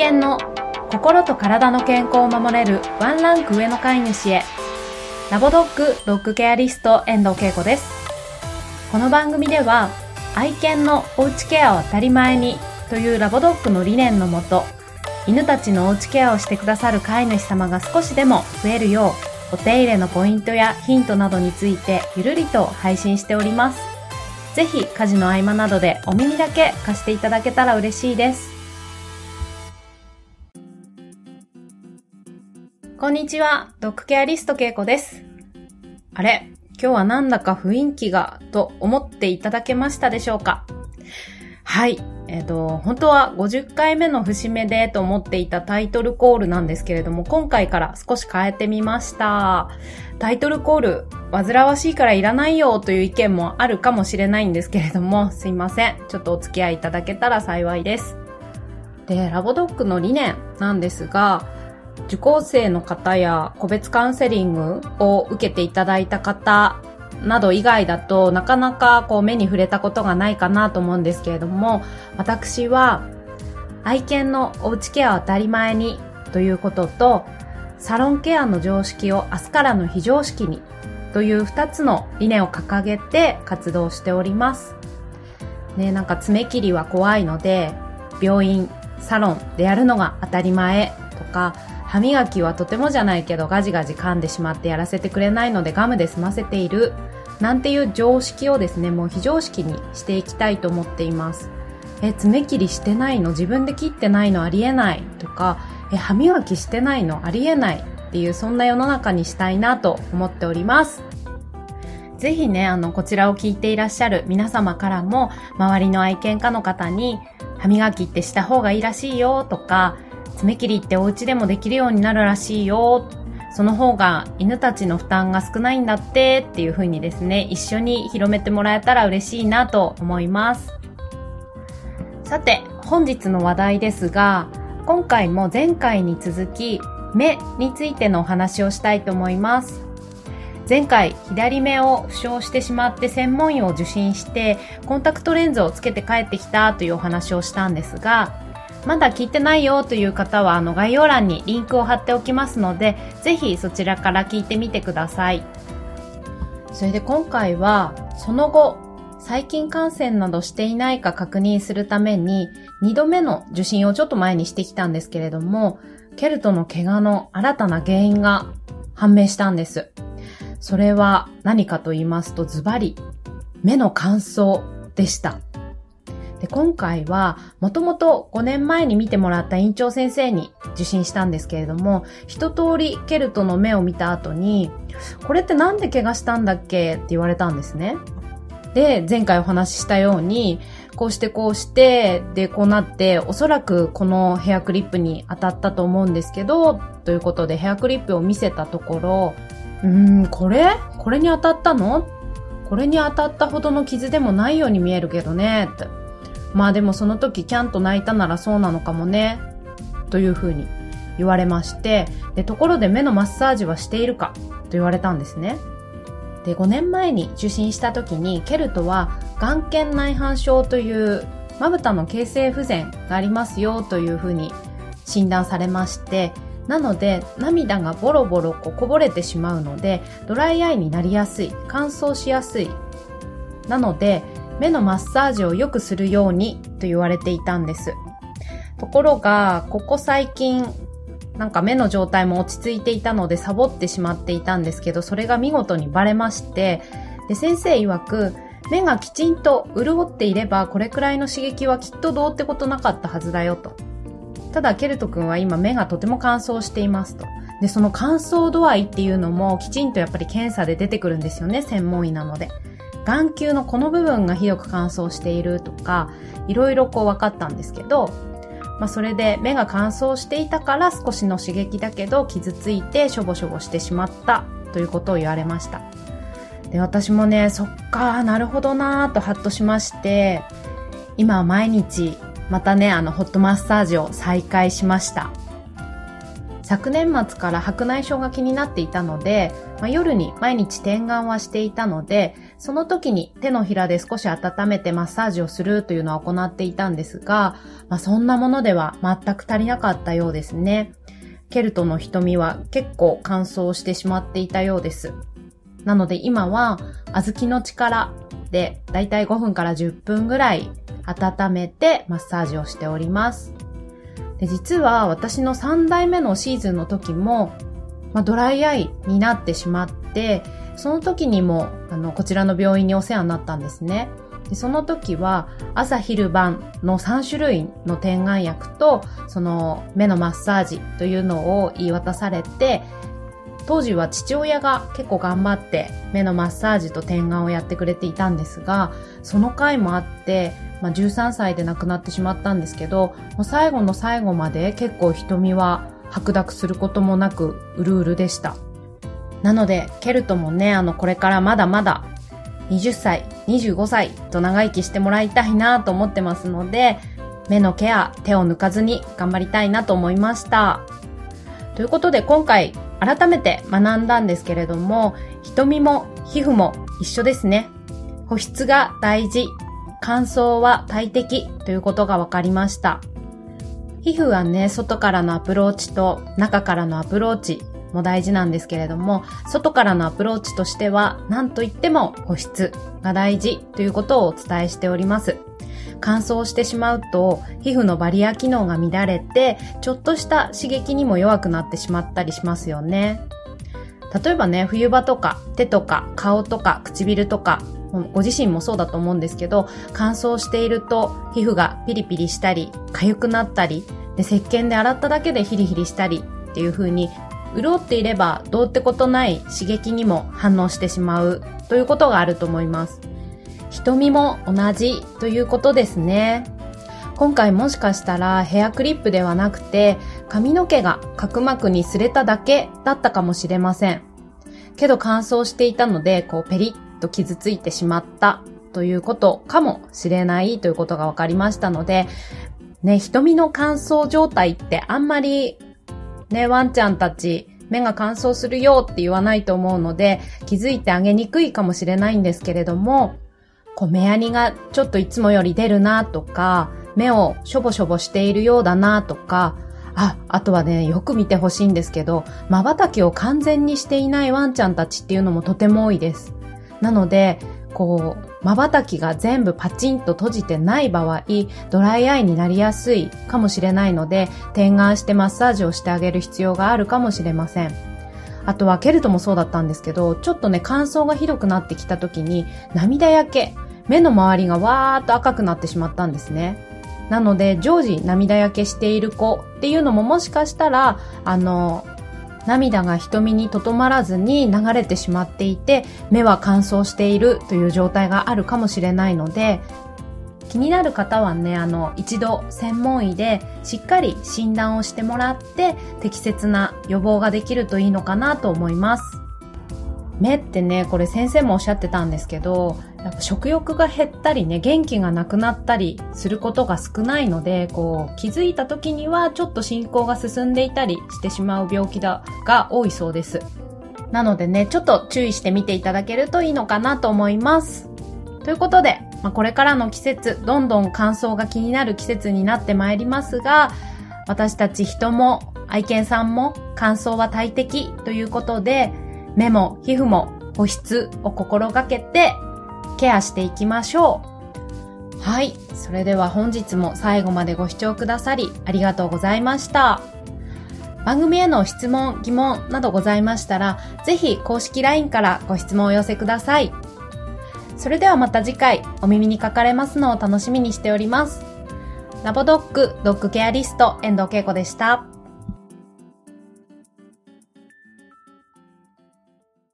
犬の心と体の健康を守れるワンランク上の飼い主へ。ラボドッグドッグケアリスト遠藤恵子です。この番組では愛犬のおうちケアを当たり前にというラボドッグの理念のもと犬たちのおうちケアをしてくださる飼い主様が少しでも増えるようお手入れのポイントやヒントなどについてゆるりと配信しております。ぜひ家事の合間などでお耳だけ貸していただけたら嬉しいです。こんにちは、ドッグケアリストけいこです。あれ？今日はなんだか雰囲気が、と思っていただけましたでしょうか？はい。えっ、ー、と、本当は50回目の節目でと思っていたタイトルコールなんですけれども、今回から少し変えてみました。タイトルコール、煩わしいからいらないよという意見もあるかもしれないんですけれども、すいません。ちょっとお付き合いいただけたら幸いです。で、ラボドッグの理念なんですが、受講生の方や個別カウンセリングを受けていただいた方など以外だとなかなかこう目に触れたことがないかなと思うんですけれども私は愛犬のおうちケアを当たり前にということとサロンケアの常識を明日からの非常識にという2つの理念を掲げて活動しております。ね、なんか爪切りは怖いので病院、サロンでやるのが当たり前とか歯磨きはとてもじゃないけどガジガジ噛んでしまってやらせてくれないのでガムで済ませている。なんていう常識をですねもう非常識にしていきたいと思っています。え爪切りしてないの？自分で切ってないのありえないとか。え歯磨きしてないのありえないっていうそんな世の中にしたいなと思っております。ぜひね、あの、こちらを聞いていらっしゃる皆様からも、周りの愛犬家の方に、歯磨きってした方がいいらしいよとか、爪切りってお家でもできるようになるらしいよ。その方が犬たちの負担が少ないんだってっていう風にですね、一緒に広めてもらえたら嬉しいなと思います。さて、本日の話題ですが、今回も前回に続き、目についてのお話をしたいと思います。前回、左目を負傷してしまって専門医を受診して、コンタクトレンズをつけて帰ってきたというお話をしたんですが、まだ聞いてないよという方はあの概要欄にリンクを貼っておきますので、ぜひそちらから聞いてみてください。それで今回は、その後、細菌感染などしていないか確認するために、2度目の受診をちょっと前にしてきたんですけれども、ケルトの怪我の新たな原因が判明したんです。それは何かと言いますと、ズバリ、目の乾燥でした。で、今回は、もともと5年前に見てもらった院長先生に受診したんですけれども、一通りケルトの目を見た後に、これってなんで怪我したんだっけ？って言われたんですね。で、前回お話ししたように、こうしてこうして、で、こうなって、おそらくこのヘアクリップに当たったと思うんですけど、ということでヘアクリップを見せたところ、うーん、これ？これに当たったの？これに当たったほどの傷でもないように見えるけどね、って。まあでもその時キャンと泣いたならそうなのかもね、というふうに言われまして、で、ところで目のマッサージはしているか？と言われたんですね。で、5年前に受診した時に、ケルトは眼瞼内反症というまぶたの形成不全がありますよというふうに診断されまして、なので涙がボロボロここぼれてしまうのでドライアイになりやすい乾燥しやすい。なので目のマッサージをよくするようにと言われていたんです。ところが、ここ最近、なんか目の状態も落ち着いていたのでサボってしまっていたんですけど、それが見事にバレまして、で、先生曰く、目がきちんと潤っていれば、これくらいの刺激はきっとどうってことなかったはずだよと。ただ、ケルト君は今目がとても乾燥していますと。で、その乾燥度合いっていうのもきちんとやっぱり検査で出てくるんですよね、専門医なので。眼球のこの部分がひどく乾燥しているとか、いろいろこう分かったんですけど、まあ、それで目が乾燥していたから少しの刺激だけど傷ついてしょぼしょぼしてしまったということを言われました。で、私もね、そっか、なるほどなぁとハッとしまして、今は毎日またね、あの、ホットマッサージを再開しました。昨年末から白内障が気になっていたので、まあ、夜に毎日点眼はしていたので、その時に手のひらで少し温めてマッサージをするというのは行っていたんですが、まあ、そんなものでは全く足りなかったようですね。ケルトの瞳は結構乾燥してしまっていたようです。なので今は小豆の力でだいたい5分から10分ぐらい温めてマッサージをしております。で実は私の3代目のシーズンの時も、まあ、ドライアイになってしまって、その時にもあのこちらの病院にお世話になったんですね。でその時は朝昼晩の3種類の点眼薬とその目のマッサージというのを言い渡されて当時は父親が結構頑張って目のマッサージと点眼をやってくれていたんですがその回もあってまあ、13歳で亡くなってしまったんですけど、もう最後の最後まで結構瞳は白濁することもなく、うるうるでした。なので、ケルトもね、あの、これからまだまだ、20歳、25歳と長生きしてもらいたいなと思ってますので、目のケア、手を抜かずに頑張りたいなと思いました。ということで今回改めて学んだんですけれども、瞳も皮膚も一緒ですね。保湿が大事乾燥は大敵ということが分かりました。皮膚はね、外からのアプローチと中からのアプローチも大事なんですけれども、外からのアプローチとしては、何と言っても保湿が大事ということをお伝えしております。乾燥してしまうと皮膚のバリア機能が乱れてちょっとした刺激にも弱くなってしまったりしますよね。例えばね、冬場とか手とか顔とか唇とかご自身もそうだと思うんですけど、乾燥していると皮膚がピリピリしたり、痒くなったり、で石鹸で洗っただけでヒリヒリしたりっていう風に、潤っていればどうってことない刺激にも反応してしまうということがあると思います。瞳も同じということですね。今回もしかしたらヘアクリップではなくて髪の毛が角膜に擦れただけだったかもしれません。けど乾燥していたので、こうペリッと傷ついてしまったということかもしれないということが分かりましたので、ね、瞳の乾燥状態ってあんまりね、ワンちゃんたち目が乾燥するよって言わないと思うので気づいてあげにくいかもしれないんですけれども、こう目やにがちょっといつもより出るなとか、目をしょぼしょぼしているようだなとか、あ、あとはね、よく見てほしいんですけど、瞬きを完全にしていないワンちゃんたちっていうのもとても多いです。なので、こう、瞬きが全部パチンと閉じてない場合、ドライアイになりやすいかもしれないので、点眼してマッサージをしてあげる必要があるかもしれません。あとはケルトもそうだったんですけど、ちょっとね、乾燥がひどくなってきた時に、涙焼け、目の周りがわーっと赤くなってしまったんですね。なので、常時涙焼けしている子っていうのももしかしたら、あの、涙が瞳にとどまらずに流れてしまっていて、目は乾燥しているという状態があるかもしれないので、気になる方はね、あの、一度専門医でしっかり診断をしてもらって適切な予防ができるといいのかなと思います。目ってね、これ先生もおっしゃってたんですけど、やっぱ食欲が減ったりね、元気がなくなったりすることが少ないので、こう、気づいた時にはちょっと進行が進んでいたりしてしまう病気だが多いそうです。なのでね、ちょっと注意してみていただけるといいのかなと思います。ということで、まあ、これからの季節、どんどん乾燥が気になる季節になってまいりますが、私たち人も愛犬さんも乾燥は大敵ということで、目も皮膚も保湿を心がけてケアしていきましょう。はい。それでは本日も最後までご視聴くださりありがとうございました。番組への質問、疑問などございましたら、ぜひ公式 LINE からご質問をお寄せください。それではまた次回お耳にかかれますのを楽しみにしております。ラボドッグドッグケアリスト遠藤恵子でした。